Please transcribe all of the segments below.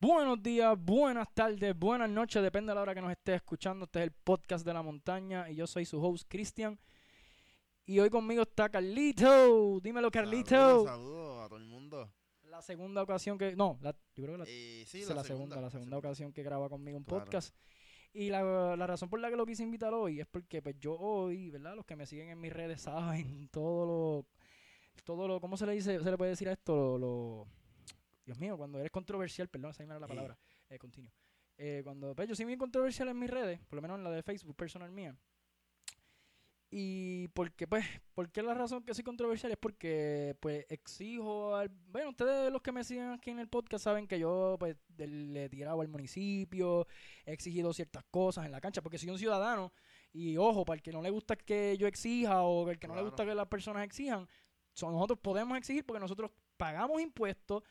Buenos días, buenas tardes, buenas noches, depende de la hora que nos esté escuchando. Este es el podcast de la montaña y yo soy su host Cristian. Y hoy conmigo está Carlito. Dímelo, Carlito. Saludos, saludos a todo el mundo. La segunda ocasión que. No, la- yo creo que la, Eh, sí, la, la segunda, la segunda ocasión que graba conmigo un Claro. podcast. Y la, la razón por la que lo quise invitar hoy es porque pues yo hoy, ¿verdad? Los que me siguen en mis redes saben todo lo, todo lo, ¿cómo se le dice? ¿Se le puede decir a esto? Lo, lo- Dios mío, cuando eres controversial, perdón, esa no era la palabra, eh, continuo. Eh, cuando, pues yo soy muy controversial en mis redes, por lo menos en la de Facebook personal mía. Y porque, pues, ¿por qué la razón que soy controversial? Es porque, pues, exijo al... Bueno, ustedes los que me siguen aquí en el podcast saben que yo, pues, le he tirado al municipio, he exigido ciertas cosas en la cancha, porque soy un ciudadano y, ojo, para el que no le gusta que yo exija o el que no le gusta que las personas exijan, so- nosotros podemos exigir porque nosotros pagamos impuestos,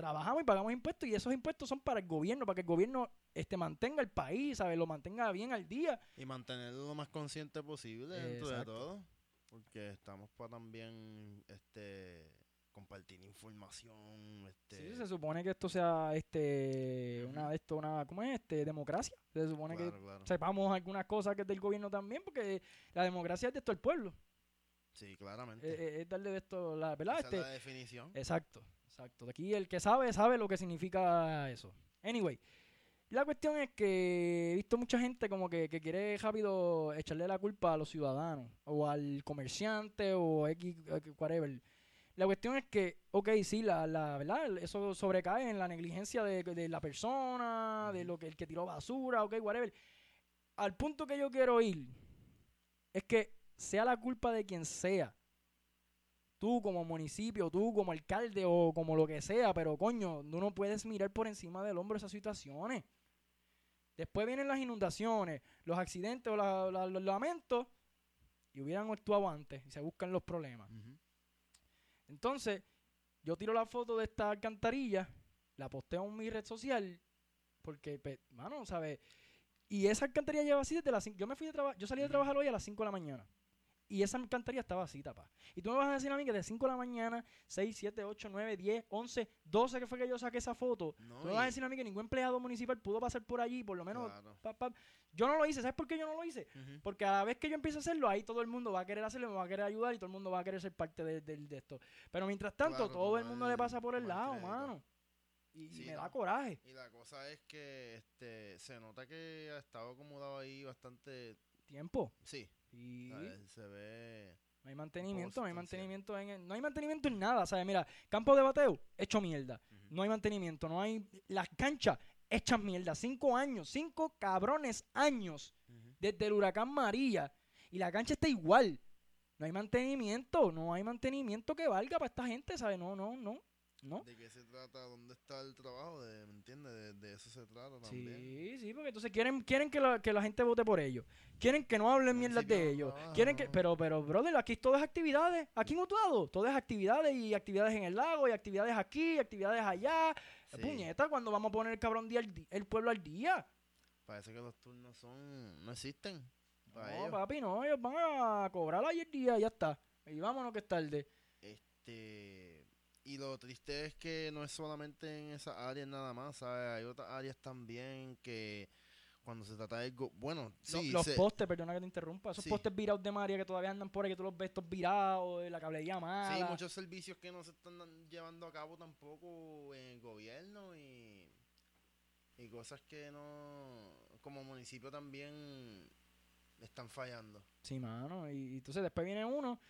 trabajamos y pagamos impuestos y esos impuestos son para el gobierno, para que el gobierno este mantenga el país, ¿sabes? Lo mantenga bien al día. Y mantenerlo lo más consciente posible dentro de todo. Porque estamos para también este compartir información. Este, Sí, se supone que esto sea este una de esto una ¿cómo es? Este democracia. Se supone que claro, sepamos algunas cosas que es del gobierno también porque la democracia es de esto el pueblo. Sí, claramente. Eh, eh, es darle de esto la, ¿verdad? Esa Este, es la definición. Exacto, exacto. Aquí el que sabe, sabe lo que significa eso. Anyway, la cuestión es que he visto mucha gente como que, que quiere rápido echarle la culpa a los ciudadanos, o al comerciante, o X, X, whatever. La cuestión es que, ok, sí, la, la verdad, eso sobrecae en la negligencia de, de la persona, de lo que el que tiró basura, ok, whatever. Al punto que yo quiero ir es que sea la culpa de quien sea tú como municipio, tú como alcalde o como lo que sea, pero coño, tú no puedes mirar por encima del hombro esas situaciones. Después vienen las inundaciones, los accidentes o la- la- los lamentos y hubieran actuado antes y se buscan los problemas. Entonces, yo tiro la foto de esta alcantarilla, la posteo en mi red social, porque, pues, mano, ¿sabes? Y esa alcantarilla lleva así desde las 5. Yo me fui de trabajar, yo salí de trabajar hoy a las 5 de la mañana. Y esa alcantarilla estaba así, papá. Y tú me vas a decir a mí que de 5 de la mañana, 6, 7, 8, 9, 10, 11, 12 que fue que yo saqué esa foto. No, tú me vas a decir a mí que ningún empleado municipal pudo pasar por allí, por lo menos. claro. pa, pa. Yo no lo hice. ¿Sabes por qué yo no lo hice? Porque a la vez que yo empiezo a hacerlo, ahí todo el mundo va a querer hacerlo, me va a querer ayudar y todo el mundo va a querer ser parte de, de- de esto. Pero mientras tanto, Claro, todo el mundo le pasa por el lado, crédito. mano. Y, me no. da coraje. Y la cosa es que este se nota que ha estado acomodado ahí bastante. Tiempo. Sí, Y ¿sabes? se ve. no hay mantenimiento, no hay mantenimiento en el- no hay mantenimiento en nada, ¿sabes? Mira, campo de bateo, hecho mierda. No hay mantenimiento, no hay las canchas hechas mierda. Cinco años, cinco cabrones años desde el huracán María y la cancha está igual. No hay mantenimiento, no hay mantenimiento que valga para esta gente, ¿sabes? No, no, no, no. ¿De qué se trata? ¿Dónde está el trabajo? De, ¿Me entiendes? De, de eso se trata también. Sí, sí, porque entonces quieren, quieren que, la, que la gente vote por ellos. Quieren que no hablen El municipio de no ellos. trabaja, Quieren que, pero, pero, brother, aquí todo es actividades. Aquí en Utuado, todo es actividades y actividades en el lago y actividades aquí, actividades allá. Sí. Puñeta, cuando vamos a poner el cabrón día di- el pueblo al día. Parece que los turnos son no existen. Para No, ellos. papi, no, ellos van a cobrar ayer día y ya está. Y vámonos que es tarde. Este y lo triste es que no es solamente en esas áreas nada más, ¿sabes? Hay otras áreas también que cuando se trata de bueno, sí, los postes, perdona que te interrumpa, esos Sí. postes virados de María que todavía andan por ahí, que tú los ves estos virados, de la cablería mala. sí, muchos servicios que no se están llevando a cabo tampoco en el gobierno y y cosas que no como municipio también están fallando. Sí, mano. Y, y entonces después viene uno,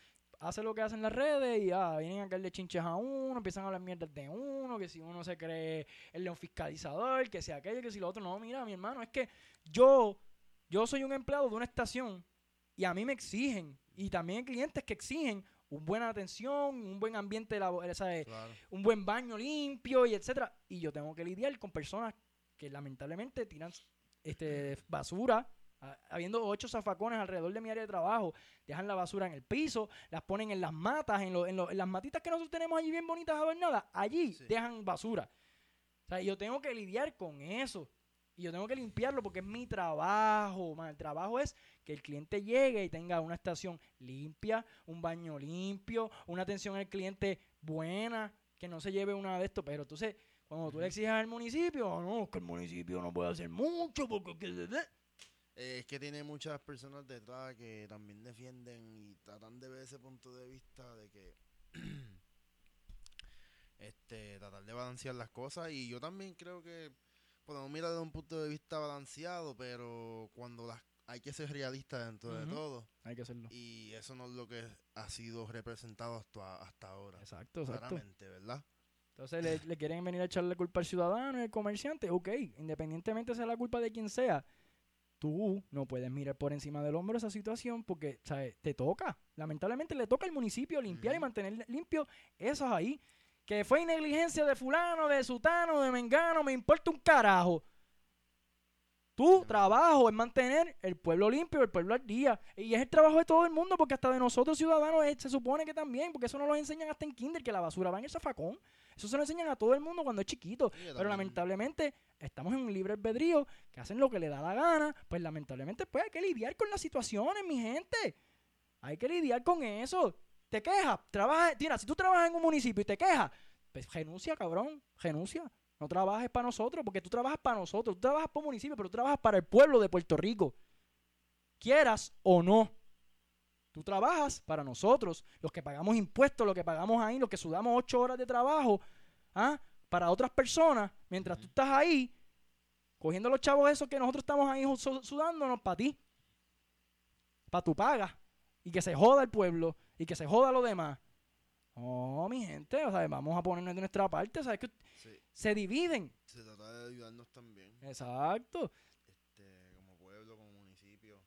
hace lo que hacen las redes y ah, vienen a caerle chinches a uno, empiezan a hablar mierdas de uno, que si uno se cree el león fiscalizador, que si aquello, que si lo otro. No, mira, mi hermano, es que yo, yo soy un empleado de una estación y a mí me exigen, y también hay clientes que exigen una buena atención, un buen ambiente, laboral, ¿sabes? Claro. un buen baño limpio y etcétera. Y yo tengo que lidiar con personas que lamentablemente tiran este basura, habiendo ocho zafacones alrededor de mi área de trabajo, dejan la basura en el piso, las ponen en las matas, en, lo- en, lo- en las matitas que nosotros tenemos allí bien bonitas adornadas, allí Sí. dejan basura. O sea, yo tengo que lidiar con eso. Y yo tengo que limpiarlo porque es mi trabajo. man. El trabajo es que el cliente llegue y tenga una estación limpia, un baño limpio, una atención al cliente buena, que no se lleve una de esto. Pero entonces, Cuando tú le exiges al municipio, no, es que el municipio no puede hacer mucho porque... Eh, es que tiene muchas personas detrás que también defienden y tratan de ver ese punto de vista de que este tratar de balancear las cosas y yo también creo que podemos mirar de un punto de vista balanceado pero cuando las hay que ser realista dentro de todo Hay que hacerlo. y eso no es lo que ha sido representado hasta, hasta ahora Exacto, exacto. claramente verdad Entonces le, le quieren venir a echarle culpa al ciudadano y al comerciante. Ok, independientemente sea la culpa de quien sea, tú no puedes mirar por encima del hombro esa situación porque ¿sabes? te toca. Lamentablemente le toca al municipio limpiar y mantener limpio esos ahí. Que fue negligencia de fulano, de sutano, de mengano, me importa un carajo. Tu trabajo es mantener el pueblo limpio, el pueblo al día. Y es el trabajo de todo el mundo, porque hasta de nosotros ciudadanos se supone que también, porque eso no lo enseñan hasta en kinder, que la basura va en el zafacón. Eso se lo enseñan a todo el mundo cuando es chiquito. Sí, Pero lamentablemente estamos en un libre albedrío, que hacen lo que le da la gana. Pues lamentablemente pues hay que lidiar con las situaciones, mi gente. Hay que lidiar con eso. Te quejas, trabaja, mira, si tú trabajas en un municipio y te quejas, pues renuncia, cabrón, renuncia. No trabajes para nosotros, porque tú trabajas para nosotros, tú trabajas para un municipio, pero tú trabajas para el pueblo de Puerto Rico. Quieras o no. Tú trabajas para nosotros, los que pagamos impuestos, los que pagamos ahí, los que sudamos ocho horas de trabajo, ¿ah? para otras personas, mientras tú estás ahí, cogiendo los chavos esos que nosotros estamos ahí su- sudándonos para ti, para tu paga, y que se joda el pueblo, y que se joda lo demás. Oh, mi gente, o sea, vamos a ponernos de nuestra parte, ¿sabes? Que sí, se dividen. se trata de ayudarnos también Exacto. este, como pueblo, como municipio.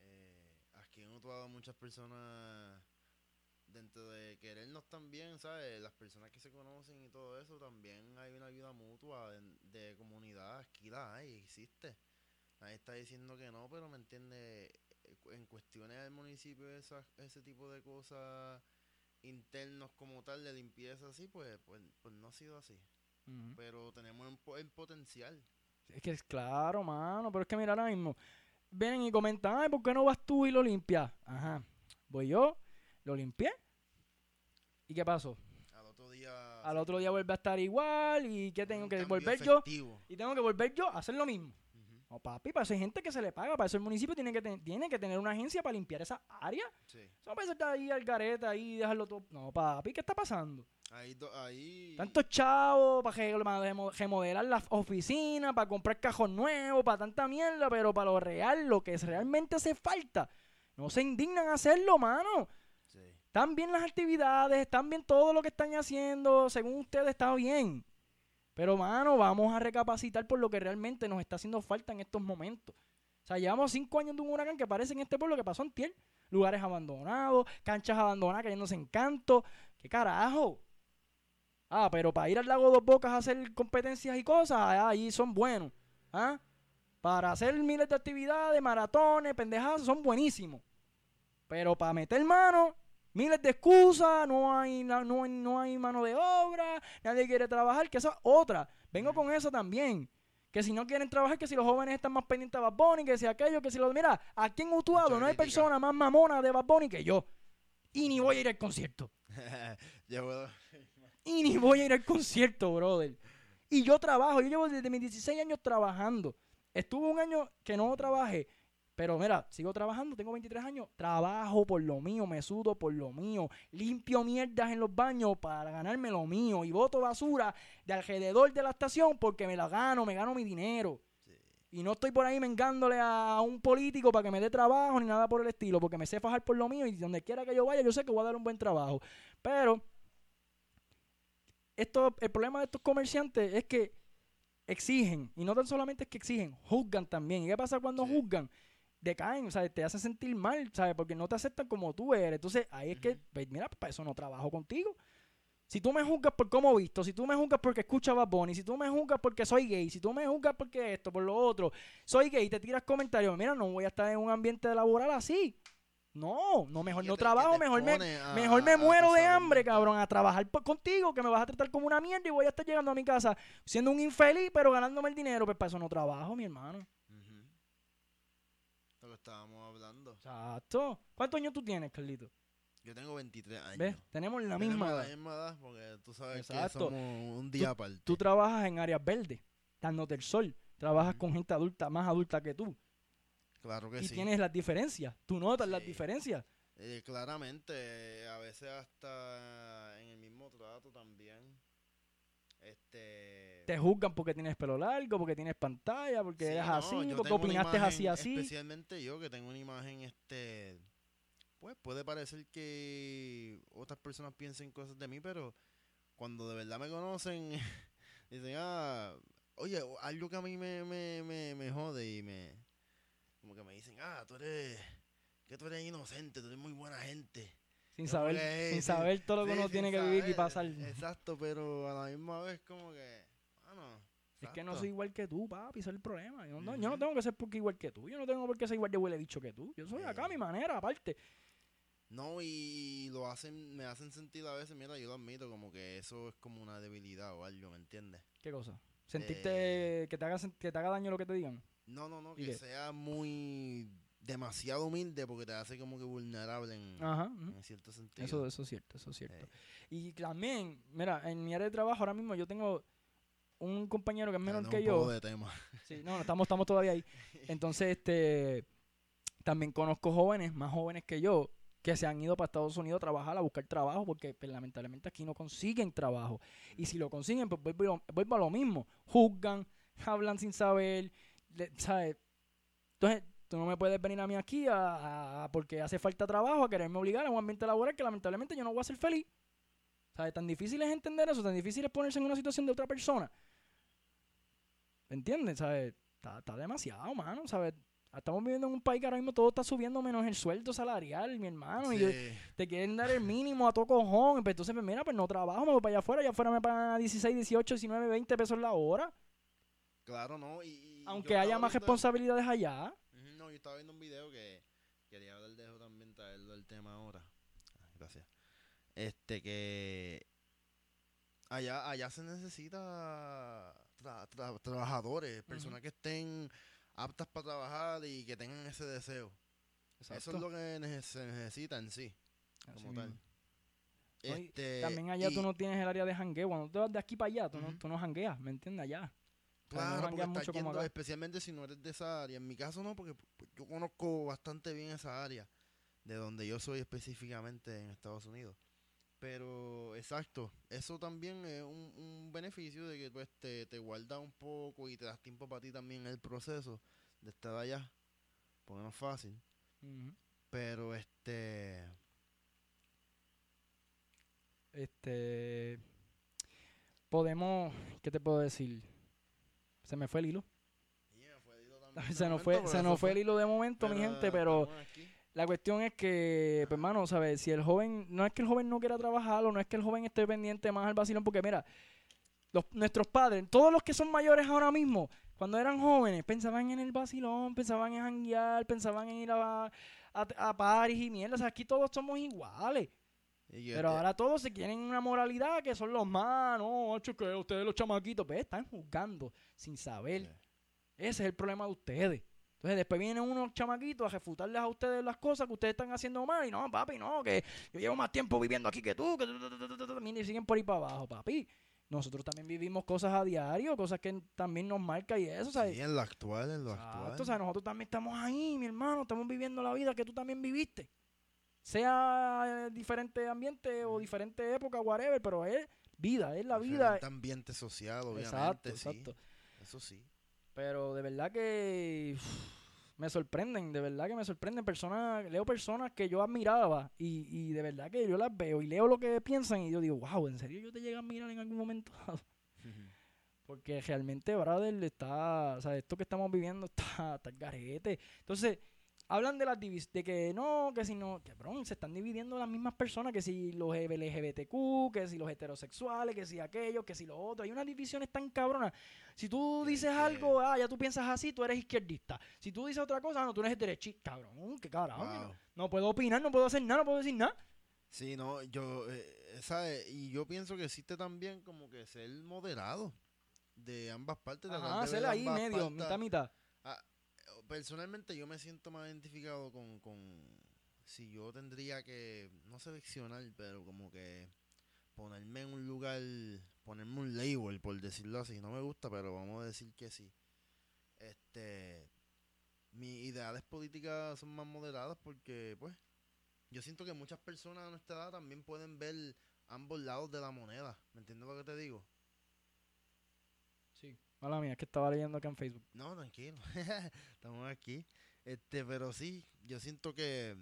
Eh, aquí hemos tratado muchas personas dentro de querernos también, ¿sabes? Las personas que se conocen y todo eso, también hay una ayuda mutua de, de comunidad. Aquí la hay, existe. Nadie está diciendo que no, pero me entiende, eh, en cuestiones del municipio, esas, ese tipo de cosas internos como tal, de limpieza así, pues, pues, pues no ha sido así. Pero tenemos el, po- el potencial. Es que es claro, mano, pero es que mira ahora mismo. Vienen y comentan, ay, ¿por qué no vas tú y lo limpias? Ajá. Voy yo, lo limpié. ¿Y qué pasó? Al otro día... Al otro día vuelve a estar igual y ¿qué tengo que volver yo? Y tengo que volver yo a hacer lo mismo. No, papi, para eso hay gente que se le paga, para eso el municipio tiene que, ten- tiene que tener una agencia para limpiar esa área. Sí. No puede estar ahí al gareta ahí dejarlo todo. No, papi, ¿qué está pasando? Ahí, do- ahí... Tantos chavos para remo- remodelar las oficinas, para comprar cajos nuevos, para tanta mierda, pero para lo real, lo que realmente hace falta, no se indignan a hacerlo, mano. Sí. Están bien las actividades, están bien todo lo que están haciendo, según ustedes está bien. Pero, mano, vamos a recapacitar por lo que realmente nos está haciendo falta en estos momentos. O sea, llevamos cinco años de un huracán que parece en este pueblo que pasó en Tiel. Lugares abandonados, canchas abandonadas cayéndose en canto. ¿Qué carajo? Ah, pero para ir al lago Dos Bocas a hacer competencias y cosas, ah, ahí son buenos. ¿Ah? Para hacer miles de actividades, maratones, pendejadas, son buenísimos. Pero para meter mano, miles de excusas, no hay, no, hay, no hay mano de obra, nadie quiere trabajar, que esa es otra. Vengo con eso también. Que si no quieren trabajar, que si los jóvenes están más pendientes de Bad Bunny, que si aquello, que si los... Mira, aquí en Utuado no hay persona más mamona de Bad Bunny que yo. Y ni voy a ir al concierto. Y ni voy a ir al concierto, brother. Y yo trabajo, yo llevo desde mis 16 años trabajando. Estuve un año que no trabajé, pero mira, sigo trabajando, tengo 23 años, trabajo por lo mío, me sudo por lo mío, limpio mierdas en los baños para ganarme lo mío y boto basura de alrededor de la estación porque me la gano, me gano mi dinero. Sí. Y no estoy por ahí mengándole a un político para que me dé trabajo ni nada por el estilo, porque me sé fajar por lo mío y donde quiera que yo vaya, yo sé que voy a dar un buen trabajo. Pero esto, el problema de estos comerciantes es que exigen, y no tan solamente es que exigen, juzgan también. ¿Y qué pasa cuando Sí. juzgan? Decaen, o sea, te hacen sentir mal, ¿sabes? Porque no te aceptan como tú eres. Entonces, ahí es que, pues, mira, para eso no trabajo contigo. Si tú me juzgas por cómo visto, si tú me juzgas porque escucho Bad Bunny, si tú me juzgas porque soy gay, si tú me juzgas porque esto, por lo otro, soy gay, te tiras comentarios, mira, no voy a estar en un ambiente laboral así. No, no, mejor no trabajo, mejor me, a- mejor me muero de hambre, cabrón, a trabajar por- contigo, que me vas a tratar como una mierda y voy a estar llegando a mi casa siendo un infeliz, pero ganándome el dinero, pues para eso no trabajo, mi hermano. Que estábamos hablando. Exacto. ¿Cuántos años tú tienes, Carlito? Yo tengo 23 años. ¿Ves? Tenemos la Tenemos misma la edad. misma edad porque tú sabes Exacto. que somos un día aparte. Tú trabajas en áreas verdes, dándote el sol. Trabajas con gente adulta, más adulta que tú. claro que y sí. tienes las diferencias. Tú notas las diferencias. Eh, claramente, eh, a veces hasta en el mismo trato también. Este. Te juzgan porque tienes pelo largo, porque tienes pantalla, porque sí, eres no, así, porque opinaste así, imagen, así. Especialmente yo que tengo una imagen, este. Pues puede parecer que otras personas piensen cosas de mí, pero cuando de verdad me conocen, dicen, ah, oye, algo que a mí me, me, me, me jode y me. Como que me dicen, ah, tú eres. Que tú eres inocente, tú eres muy buena gente. Sin saber, que, sin sí, saber todo lo que Sí, uno sin tiene que vivir y saber, pasar. Exacto, pero a la misma vez como que, Es que no soy igual que tú, papi, ese es el problema. Yo no, yo no tengo que ser porque igual que tú. Yo no tengo por qué ser igual de huele bicho que tú. Yo soy acá a mi Eh. manera, aparte. No, y lo hacen, me hacen sentir a veces, mira, yo lo admito, como que eso es como una debilidad o algo, ¿me entiendes? ¿Qué cosa? ¿Sentiste que, te haga, que te haga daño lo que te digan? No, no, no, ¿Y que qué? sea muy demasiado humilde porque te hace como que vulnerable en, Ajá. en cierto sentido. Eso, eso es cierto, eso es cierto. Eh, Y también, mira, en mi área de trabajo ahora mismo yo tengo un compañero que es menor que un poco yo. de tema. Sí, no, no, estamos, estamos todavía ahí. Entonces, este, también conozco jóvenes, más jóvenes que yo, que se han ido para Estados Unidos a trabajar, a buscar trabajo, porque pues, lamentablemente aquí no consiguen trabajo. Y si lo consiguen, pues vuelvo, a lo- vuelvo a lo mismo. Juzgan, hablan sin saber, le- ¿sabes? Entonces, tú no me puedes venir a mí aquí a- porque hace falta trabajo, a quererme obligar a un ambiente laboral que lamentablemente yo no voy a ser feliz. ¿Sabes? Tan difícil es entender eso, tan difícil es ponerse en una situación de otra persona. ¿Me entiendes? ¿Sabes? Está, está demasiado, mano, ¿sabes? Estamos viviendo en un país que ahora mismo todo está subiendo menos el sueldo salarial, mi hermano. Y yo- te quieren dar el mínimo a todo cojón. Entonces, pues mira, pues no trabajo, me voy para allá afuera. Allá afuera me pagan a 16, 18, 19, 20 pesos la hora. claro, ¿no? Y, Aunque haya más viendo- responsabilidades allá. No, yo estaba viendo un video que quería hablar de eso también, traerlo el tema ahora. Este que allá, allá se necesita tra- tra- trabajadores, personas que estén aptas para trabajar y que tengan ese deseo. Eso es lo que nece- se necesita en sí, Así como tal. Este, También allá y- tú no tienes el área de jangueo. Cuando tú vas de aquí para allá, tú, no, tú no jangueas, ¿me entiendes? Allá. No Claro, porque mucho yendo, especialmente si no eres de esa área. En mi caso no, porque pues, yo conozco bastante bien esa área, de donde yo soy específicamente en Estados Unidos. Pero, exacto, eso también es un, un beneficio de que pues, te, te guarda un poco y te das tiempo para ti también el proceso de estar allá, porque no es fácil. Pero, este... Este. Podemos. ¿Qué te puedo decir? Se me fue el hilo. Se nos fue, se nos fue el hilo de momento, mi gente, pero la cuestión es que, pues, hermano, ¿sabes? Si el joven, no es que el joven no quiera trabajar o no es que el joven esté pendiente más al vacilón, porque mira, los, nuestros padres, todos los que son mayores ahora mismo, cuando eran jóvenes, pensaban en el vacilón, pensaban en janguear, pensaban en ir a, a, a paris y mierda, o sea, aquí todos somos iguales. Pero ahora todos se quieren una moralidad que son los más, no, macho, que ustedes los chamaquitos, pues están juzgando sin saber. Ese es el problema de ustedes. Entonces después vienen unos chamaquitos a refutarles a ustedes las cosas que ustedes están haciendo mal. Y no, papi, no, que yo llevo más tiempo viviendo aquí que tú. Que y siguen por ahí para abajo, papi. Nosotros también vivimos cosas a diario, cosas que también nos marcan y eso, ¿sabes? Sí, en lo actual, en lo Exacto, actual. o sea, nosotros también estamos ahí, mi hermano, estamos viviendo la vida que tú también viviste. Sea eh, diferente ambiente o diferente época, whatever, pero es vida, es la vida. Diferente ambiente social, obviamente, Exacto, sí. exacto. Eso sí. Pero de verdad que me sorprenden, de verdad que me sorprenden personas, leo personas que yo admiraba y, y de verdad que yo las veo y leo lo que piensan y yo digo, wow, ¿en serio yo te llegué a mirar en algún momento? Porque realmente, brother, está, o sea, esto que estamos viviendo está, está garete. Entonces, hablan de las divis de que no, que si no, cabrón, se están dividiendo las mismas personas, que si los LGBTQ, que si los heterosexuales, que si aquellos, que si los otros. Hay unas divisiones tan cabronas. Si tú dices algo, ah, ya tú piensas así, tú eres izquierdista. Si tú dices otra cosa, no, tú eres derechista, cabrón. ¿Qué carajo? Wow. No puedo opinar, no puedo hacer nada, no puedo decir nada. Sí, no, yo, eh, ¿sabes? Y yo pienso que existe también como que ser moderado de ambas partes. hacer ver ahí medio, mitad, mitad. Personalmente yo me siento más identificado con, con si yo tendría que, no seleccionar, pero como que ponerme en un lugar, ponerme un label, por decirlo así, no me gusta, pero vamos a decir que sí. Este, mis ideales políticas son más moderadas porque, pues, yo siento que muchas personas a nuestra edad también pueden ver ambos lados de la moneda. ¿Me entiendes lo que te digo? Sí. Mala mía, es que estaba leyendo acá en Facebook. No, tranquilo. Estamos aquí. Este, pero sí, yo siento que,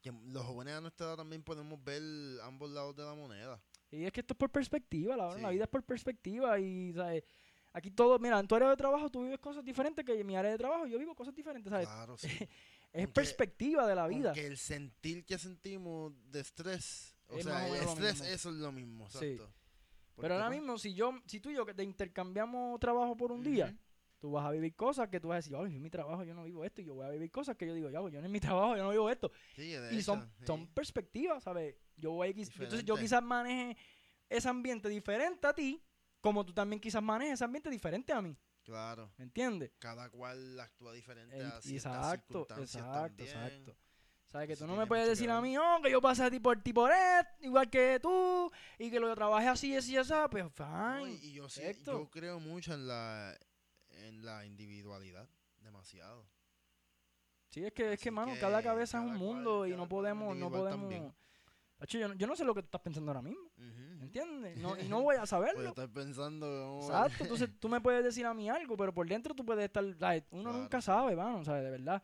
que los jóvenes a nuestra edad también podemos ver ambos lados de la moneda. Y es que esto es por perspectiva, la, la Sí. vida es por perspectiva y, ¿sabes? Aquí todo, mira, en tu área de trabajo tú vives cosas diferentes que en mi área de trabajo yo vivo cosas diferentes, ¿sabes? Claro, sí. es aunque- perspectiva de la vida. Que el sentir que sentimos de estrés, o Es sea, el estrés, eso es lo mismo, Sí. exacto. Porque, Pero ahora mismo, si yo, si tú y yo que te intercambiamos trabajo por un día, tú vas a vivir cosas que tú vas a decir, ay, en mi trabajo yo no vivo esto, y yo voy a vivir cosas que yo digo, ya, yo en mi trabajo yo no vivo esto. Sí, de y son, sí. son perspectivas, ¿sabes? Yo voy a, entonces yo quizás maneje ese ambiente diferente a ti, como tú también quizás manejes ese ambiente diferente a mí, Claro, ¿me entiendes? cada cual actúa diferente En- a ciertas exacto, circunstancias exacto, también. exacto. ¿Sabes? Que tú no me puedes decir a mí, oh, que yo pasé tipo por tipo red, igual que tú, y que lo trabajé así, así, así, pues fine. y, y yo sí, yo creo mucho en la en la individualidad, demasiado. Sí, es que, es que, mano, que cada cabeza es un cual- mundo y no podemos, no podemos. Tacho, yo, no- yo no sé lo que tú estás pensando ahora mismo. ¿entiendes? No, y no voy a Pues saberlo. pensando, vamos a ver. Exacto, entonces tú me puedes decir a mí algo, pero por dentro tú puedes estar, ¿sabes? uno Claro, nunca sabe, mano, ¿sabes? De verdad.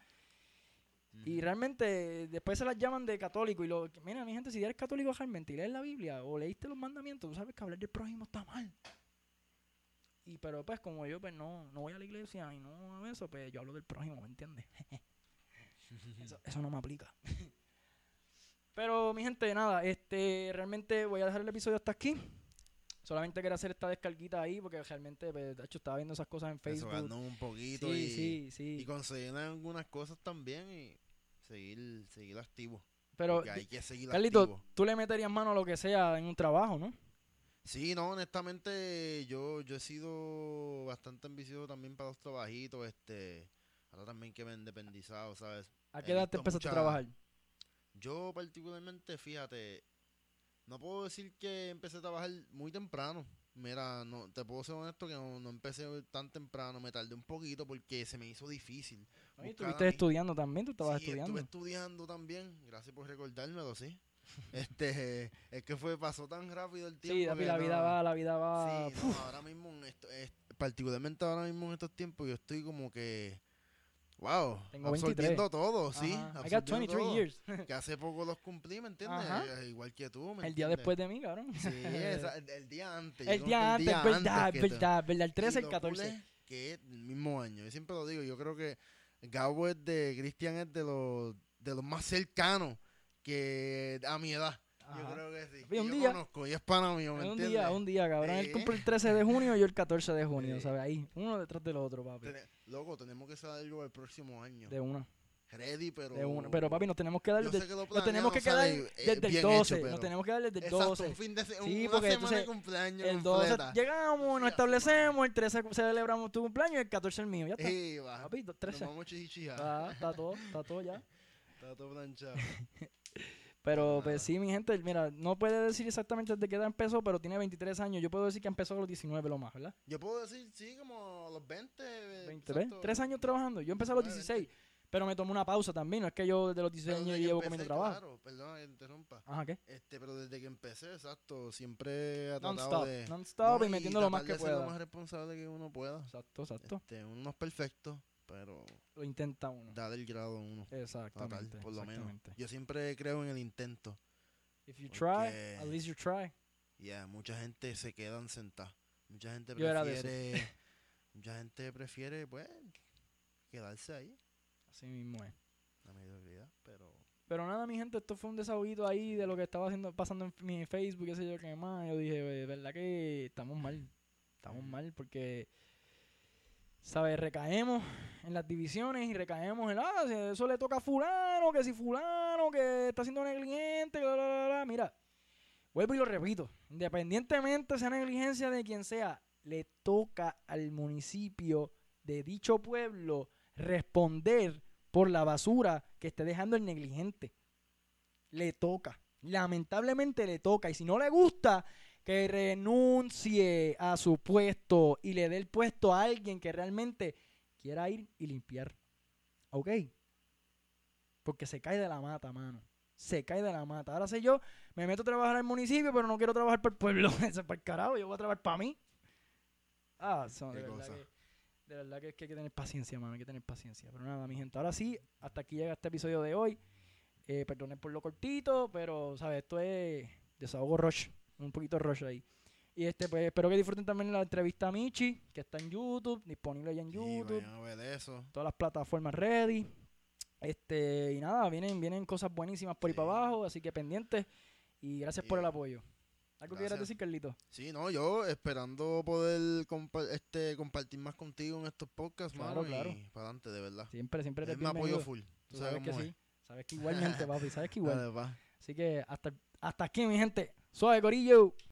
Y realmente después se las llaman de católico y lo, mira, mi gente, si eres católico realmente y lees la Biblia o leíste los mandamientos, tú sabes que hablar del prójimo está mal. Y pero pues como yo pues no, no voy a la iglesia y no hago eso, pues yo hablo del prójimo, ¿me entiendes? eso, eso no me aplica. pero mi gente, nada, este realmente voy a dejar el episodio hasta aquí. Solamente quería hacer esta descarguita ahí porque realmente, pues, de hecho, estaba viendo esas cosas en Facebook. Un poquito Sí, y, sí, sí. y algunas cosas también y seguir, seguir activo. Pero, hay que seguir Carlito, activo. tú le meterías mano a lo que sea en un trabajo, ¿no? Sí, no, honestamente yo, yo he sido bastante ambicioso también para los trabajitos, este, ahora también que me he independizado, ¿sabes? ¿A qué edad te empezaste a trabajar? Yo particularmente, fíjate, no puedo decir que empecé a trabajar muy temprano. Mira, no, te puedo ser honesto que no, no empecé tan temprano, me tardé un poquito porque se me hizo difícil. Buscar estuviste estudiando también, tú estabas Sí, estudiando. Estuve estudiando también, gracias por recordármelo, sí. este, es que fue, pasó tan rápido el tiempo. Sí, que la vida no- va, la vida va. Sí, no, ahora mismo, en esto- es- particularmente ahora mismo en estos tiempos, yo estoy como que, wow, Tengo 23. absorbiendo todo, sí. I got absorbiendo 23 todo. years. Que hace poco los cumplí, ¿me entiendes? Ajá. Eh, Igual que tú, ¿me el día entiendes? después de mí, cabrón. Sí, esa- el, el día antes. el día antes, verdad, que tú. verdad, verdad. El Y 13, el lo 14. cool es que es el mismo año. Yo siempre lo digo, yo creo que Gabo es de, Cristian es de los, de los más cercanos que a mi edad. Yo Ajá. creo que sí. Y un yo día- conozco y es pana mío, ¿me un entiendes? día, un día, cabrón. Él Sí. cumple el 13 de junio y yo el 14 de junio, Sí. ¿sabes? Ahí, uno detrás del otro, papi. Tene- Loco, tenemos que hacer algo el próximo año. De una, Ready, pero... de una. Pero, papi, nos tenemos que dar desde, que lo nos tenemos planeado que quedar sale, eh, desde el bien 12. hecho, pero- Nos tenemos que dar desde el Exacto, 12. un fin de se- Sí, una porque semana entonces de cumpleaños El 12 completa. llegamos, nos establecemos, el 13 celebramos tu cumpleaños y el 14 el mío. Ya está. Ey, va. Papi, dos- Nos 13. vamos a chichijar. Ah, está todo, está todo ya. Está todo planchado. Pero Nada. pues sí, mi gente, mira, no puede decir exactamente desde qué edad empezó, pero tiene 23 años. Yo puedo decir que empezó a los 19 lo más, ¿verdad? Yo puedo decir, sí, como a los 20. 20, ¿ves? exacto. Tres años trabajando. Yo empecé a los 19, 16, pero me tomé una pausa también. No es que yo desde los 16 Pero años llevo empecé, comiendo trabajo. Claro, te interrumpa. Ajá, ¿qué? Este, pero desde que empecé, exacto, siempre he tratado Non-stop, de... non-stop no, y metiendo lo más que ser lo pueda. más responsable que uno pueda. Exacto, exacto. Este, uno no es perfecto, pero Lo intenta uno. dar el grado a uno. Exactamente. Total, por lo menos. exactamente. Yo siempre creo en el intento. If you try, at least you try. Ya, mucha gente se quedan sentada. Mucha gente Yo era de esos. prefiere... mucha gente prefiere, pues, quedarse ahí. Así mismo es. La mediocridad, pero... Pero nada, mi gente, esto fue un desahoguito ahí de lo que estaba haciendo, pasando en mi Facebook, qué sé yo, qué más. Yo dije, "Ve, verdad que estamos mal. Estamos mal porque, ¿sabes? Recaemos en las divisiones y recaemos en, ah, si eso le toca a fulano, que si fulano, que está siendo negligente, bla, bla, bla, bla. Mira, vuelvo y lo repito, independientemente sea negligencia de quien sea, le toca al municipio de dicho pueblo responder por la basura que esté dejando el negligente. Le toca. Lamentablemente le toca. Y si no le gusta, que renuncie a su puesto y le dé el puesto a alguien que realmente quiera ir y limpiar. ¿Ok? Porque se cae de la mata, mano. Se cae de la mata. Ahora sé yo, me meto a trabajar al municipio, pero no quiero trabajar para el pueblo. Eso es para el carajo. Yo voy a trabajar para mí. Ah, son, de verdad que, de verdad que, es que hay que tener paciencia, mano. Hay que tener paciencia. Pero nada, mi gente. Ahora sí, hasta aquí llega este episodio de hoy. Eh, perdonen por lo cortito, pero, ¿sabes? Esto es desahogo rush. Un poquito rush ahí. Y este, pues, espero que disfruten también la entrevista a Michi, que está en YouTube, disponible ya en Sí, YouTube vayan a ver eso. todas las plataformas ready. Este, y nada, vienen, vienen cosas buenísimas por ahí Sí. para abajo, así que pendientes. Y gracias por el apoyo. ¿Algo quieras decir, Carlito? Sí, no, yo esperando poder compa- este, compartir más contigo en estos podcasts, Claro, mano, claro. y para adelante, de verdad. Siempre, siempre Él eres me apoyo full. Tú sabes sabes que cómo sí. es. Sabes que igualmente, papi, sabes que igual. Dale. Así que hasta, hasta aquí, mi gente. Suave, Corillo.